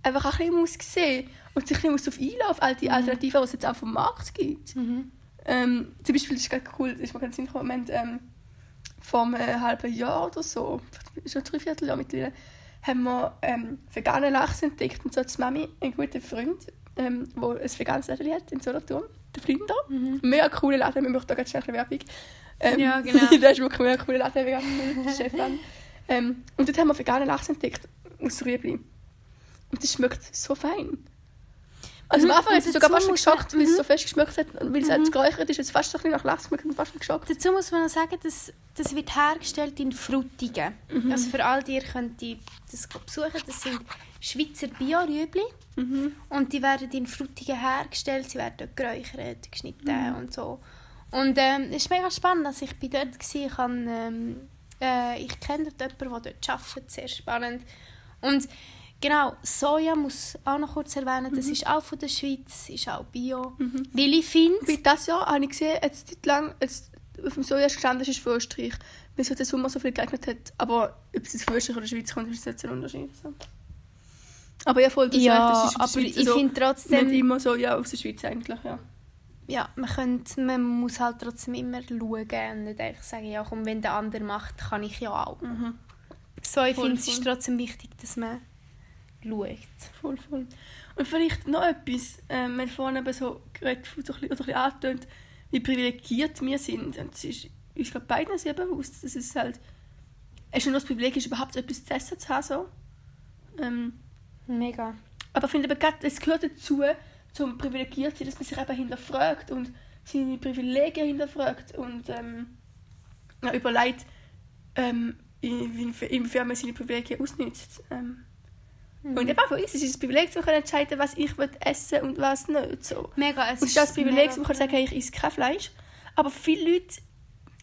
einfach auch ein bisschen muss sehen und sich ein bisschen darauf einlassen, auf all die Alternativen, die es jetzt auch vom Markt gibt. Mhm. Ähm, zum Beispiel, das ist ganz cool, das ist mir ganz Sinn gekommen, haben, ähm, vor einem halben Jahr oder so, schon drei Vierteljahr mittlerweile, haben wir ähm, veganen Lachs entdeckt. Und so hat Mami einen guten Freund, ähm, der ein veganes Laden hat in Solothurn, der Flinder. Mega cooler Laden, wir machen da ganz schnell ein bisschen Werbung. Ähm, Mhm. Ja, genau. der ist wirklich mega cooler Laden, vegan, Stefan. Ähm, und dort haben wir veganen Lachs entdeckt, aus Rüebli. Und das schmeckt so fein. Also Mhm, am Anfang hat es sogar fast geschockt, weil es mhm. so fest geschmeckt hat. Und weil es mhm. geräuchert ist, es fast so ein bisschen nach Lachs geschmeckt und fast geschockt. Dazu muss man noch sagen, dass das wird hergestellt in Frutigen. Also für all die, ihr könnt die, das besuchen, das sind Schweizer Bio-Rüebli. Mhm. Und die werden in Frutigen hergestellt, sie werden dort geräuchert, geschnitten und so. Und ähm, es ist mega spannend, dass ich bin dort war. Ich, habe, ähm, äh, ich kenne dort jemanden, der dort arbeitet, sehr spannend. Und genau, Soja muss auch noch kurz erwähnen, das ist auch von der Schweiz, ist auch Bio. Weil ich finde, Wie das Jahr habe ich gesehen, jetzt Zeit lang, jetzt auf dem Soja gestanden ist für Österreich, weil sich der Sommer so viel geeignet hat. Aber ob es von Österreich oder Schweiz kommt, ist jetzt ein Unterschied. So. Aber ja, voll, ja, das ist aber Schweiz ich so finde trotzdem... nicht immer so, ja, aus der Schweiz eigentlich, ja. ja, man, könnte, man muss halt trotzdem immer schauen und nicht einfach sagen, ja komm, wenn der andere macht, kann ich ja auch. So, ich finde, es ist trotzdem wichtig, dass man schaut. Voll, voll. Und vielleicht noch etwas, ähm, wenn vorhin eben so geredet so ein bisschen, oder ein bisschen angetönt, wie privilegiert wir sind. Und es ist uns glaube beiden sehr bewusst, dass es halt es schon das Privileg ist, überhaupt etwas zu essen zu haben. So. Ähm, Mega. aber ich finde eben gerade, es gehört dazu, zum privilegiert sein, dass man sich eben hinterfragt und seine Privilegien hinterfragt und ähm, ja, überlegt, ähm, in- inwiefern man seine Privilegien ausnutzt. Ähm, Mhm. Und eben auch für uns ist es ein Privileg, zu können entscheiden, was ich will essen und was nicht. So. Mega, es Und es ist das Privileg, dass man sagen ich esse kein Fleisch. Aber viele Leute,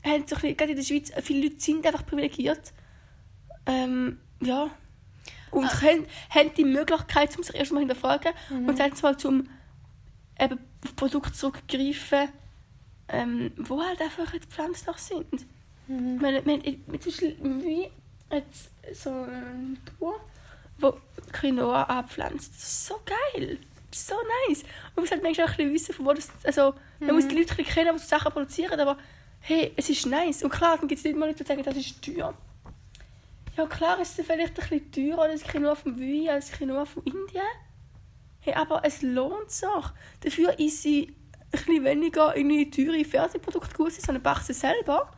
haben so ein bisschen, gerade in der Schweiz, viele Leute sind einfach privilegiert. Ähm, ja. Und Ah. haben, haben die Möglichkeit, um sich erstmal hinterfragen Mhm. und dann zwar zum eben auf Produkte zurückgreifen, ähm, wo halt einfach jetzt pflanzlich sind. Mhm. Ich meine, wir haben mit zum Beispiel wie jetzt so ein Bauer, der Quinoa anpflanzt. Das ist so geil. Das ist so nice. Man muss halt manchmal auch ein bisschen wissen, von wo das... Also, man muss die Leute kennen, die so Sachen produzieren, aber hey, es ist nice. Und klar, dann gibt es nicht mal Leute, die sagen, das ist teuer. Ja, klar ist es vielleicht ein bisschen teurer als Quinoa vom Wui, als Quinoa von Indien. Hey, aber es lohnt sich. Dafür ist sie ein bisschen weniger in die teure Fertigprodukte gut, sondern backt sie selber.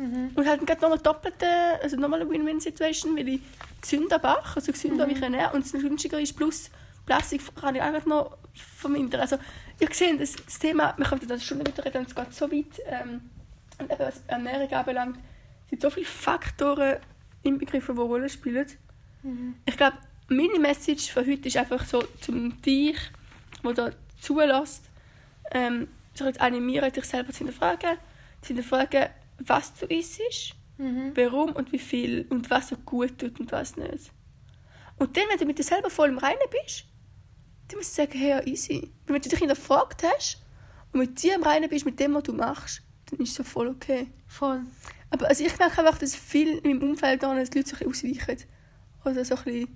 Mhm. Und halt gerade nochmal doppelte, also nochmal eine Win-Win-Situation, weil ich gesünder backe, also gesünder Mhm. mich ernähre und es günstiger ist, plus Plastik kann ich einfach noch vermindern. Also, ihr seht, das, das Thema, wir können das schon wieder reden, es geht so weit, ähm, und eben was Ernährung anbelangt, sind so viele Faktoren inbegriffen, die eine Rolle spielen. Mhm. Ich glaube, meine Message für heute ist einfach so zum dich, der da zulässt, ähm, sich jetzt animieren, dich selber zu hinterfragen, zu hinterfragen, was du isst, Mhm. warum und wie viel und was dir gut tut und was nicht. Und dann, wenn du mit dir selber voll im Reinen bist, dann musst du sagen, hey, ja, easy. Weil Wenn du dich hinterfragt hast und mit dir im Reinen bist, mit dem, was du machst, dann ist es so voll okay. Voll. Aber also ich merke einfach, dass viel in meinem Umfeld da, dass die Leute bisschen ausweichen. Oder so ein bisschen,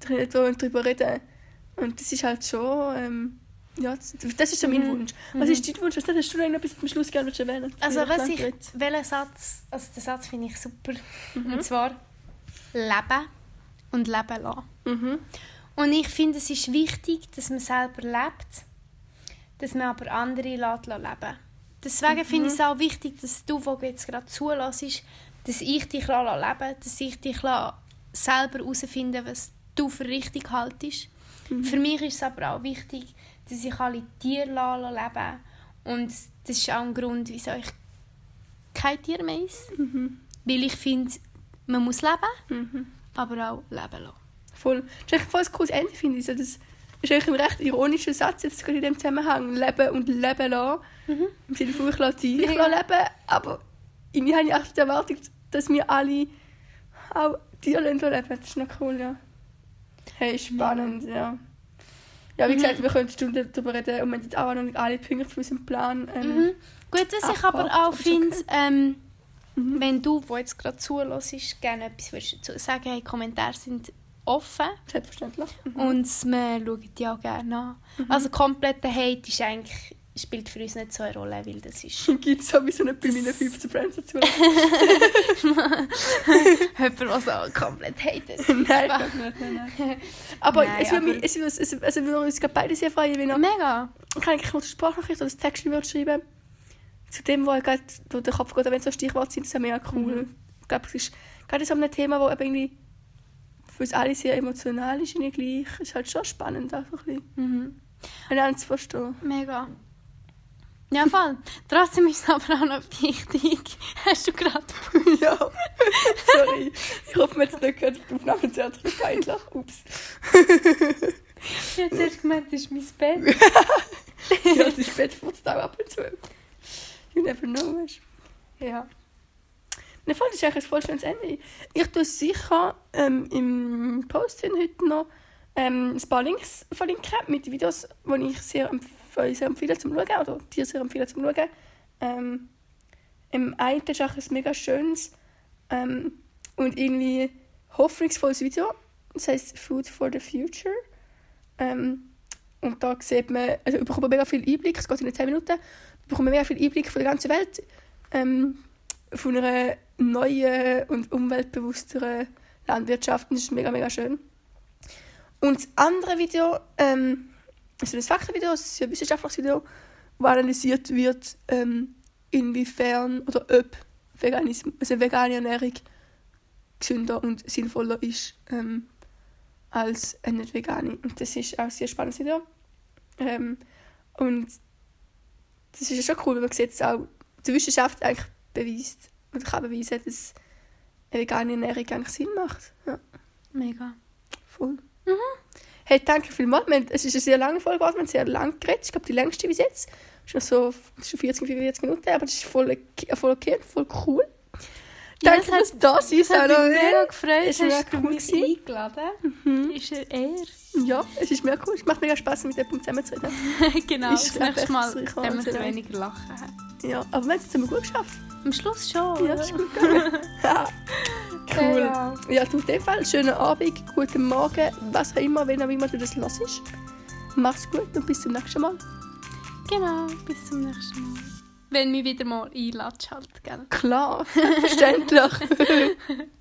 ich nicht darüber reden. Und das ist halt schon, ähm, ja, das, ist so mein Mhm. Wunsch. Was ist dein Wunsch? Was hast du noch etwas zum Schluss gerne erwähnen? Also was ich, welchen Satz, also den Satz finde ich super. Mhm. Und zwar leben und leben lassen. Mhm. Und ich finde, es ist wichtig, dass man selber lebt, dass man aber andere lässt leben Deswegen finde ich es auch wichtig, dass du, wo du jetzt gerade zulässt, dass ich dich leben lasse, dass ich dich selber herausfinden was du für richtig haltest. Für mich ist es aber auch wichtig, dass ich alle Tiere lasse leben Und das ist auch ein Grund, wieso ich kein Tier mehr esse. Weil ich finde, man muss leben, Mhm. aber auch leben lassen. Voll. Das ist voll ein cooles Ende, finde ich. So, das ist eigentlich ein recht ironischer Satz jetzt gerade in dem Zusammenhang. Leben und leben lassen. Im Sinne von, ich lasse dich Ja. leben, aber irgendwie habe ich echt die Erwartung, dass wir alle auch Tierländer leben. Das ist noch cool, ja. Hey, spannend, ja. Ja, wie Mhm. gesagt, wir können Stunden darüber reden und wir haben jetzt auch noch nicht alle Punkte für unseren Plan. Ähm, Mhm. Gut, was ich aber auch finde, okay. ähm, Mhm. wenn du, wo jetzt gerade zuhörst, gerne etwas willst dazu sagen hey, Kommentare sind offen Selbstverständlich. Mhm. und wir schauen die auch gerne an. Also kompletter Hate ist eigentlich, spielt für uns nicht so eine Rolle, weil das ist Gibt es sowieso nicht bei meinen 15 Friends dazu? jemand, der so komplett hatet. nein, nicht, nein, nein. Aber, Nein, es, würde aber- mich, es, es, es würde uns beide sehr freuen, wenn ihr Mega. kann ich eine Sprachnachricht oder ein Text schreiben zu dem, wo gerade durch den Kopf geht, wenn so Stichworte sind, das ist mega cool. Mhm. Ich glaube, es ist gerade so ein Thema, das irgendwie für uns alle sehr emotional ist, gleich. ist halt schon spannend, einfach ein bisschen. Mhm. Einander zu verstehen. Mega. Ja, voll. Trotzdem ist es aber auch noch wichtig. Hast du gerade... ja, sorry. Ich hoffe, man hat es nicht gehört auf der Aufnahme sehr peinlich. Ups. Ich habe zuerst gemeint, das ist mein Bett. ja, das ist Bett furzt auch ab und zu. You never know, weißt du. Ja. Ne, voll, das ist eigentlich ein voll schönes Ende. Ich tue sicher ähm, im Post heute noch ähm, ein paar Links verlinken mit Videos, die ich sehr, empf euch sehr empfehle zum Schauen oder dir sehr empfehle zum Schauen. Ähm, Im einen ist auch ein mega schönes ähm, und irgendwie hoffnungsvolles Video. Das heißt Food for the Future. Ähm, und da sieht man, also ich bekomme mega viel Einblick, es geht in 10 Minuten, ich bekomme mega viel Einblick von der ganzen Welt. Ähm, von einer neuen und umweltbewussteren Landwirtschaft. Das ist mega, mega schön. Und das andere Video, ähm, ist ein Faktenvideo, es ist ein wissenschaftliches Video, wo analysiert wird, ähm, inwiefern oder ob Veganismus, also vegane Ernährung gesünder und sinnvoller ist ähm, als eine nicht vegane. Und das ist auch ein sehr spannendes Video. Ähm, und das ist ja schon cool, wenn man sieht, dass auch die Wissenschaft eigentlich beweist und kann beweisen, dass eine vegane Ernährung eigentlich Sinn macht. Ja, Mega. voll. Hey, danke vielmals. Es ist eine sehr lange Folge wir haben sehr lang geredet. Ich glaube, die längste bis jetzt. Ist noch so es ist schon 40, 45 Minuten, aber das ist voll voll, okay voll cool. Ja, Danke es hat- fürs da sein, Es Sarah. mich mega gefreut, mega du cool eingeladen. Ist er eher? Ja, es ist mega cool. Es macht mega Spaß, mit jemandem zusammenzureden. genau, Ist das nächste ich, Mal, wenn wir sehr weniger lachen. Ja, aber wir haben es gut geschafft. Am Schluss schon. Ja, ist gut gegangen. Ja, cool. Ja. Ja, du in dem Fall, schönen Abend, guten Morgen, was auch immer, wenn auch immer du das hörst. Mach's gut und bis zum nächsten Mal. Genau, bis zum nächsten Mal. Wenn mich wieder mal einlatscht, halt, gell? Klar, verständlich.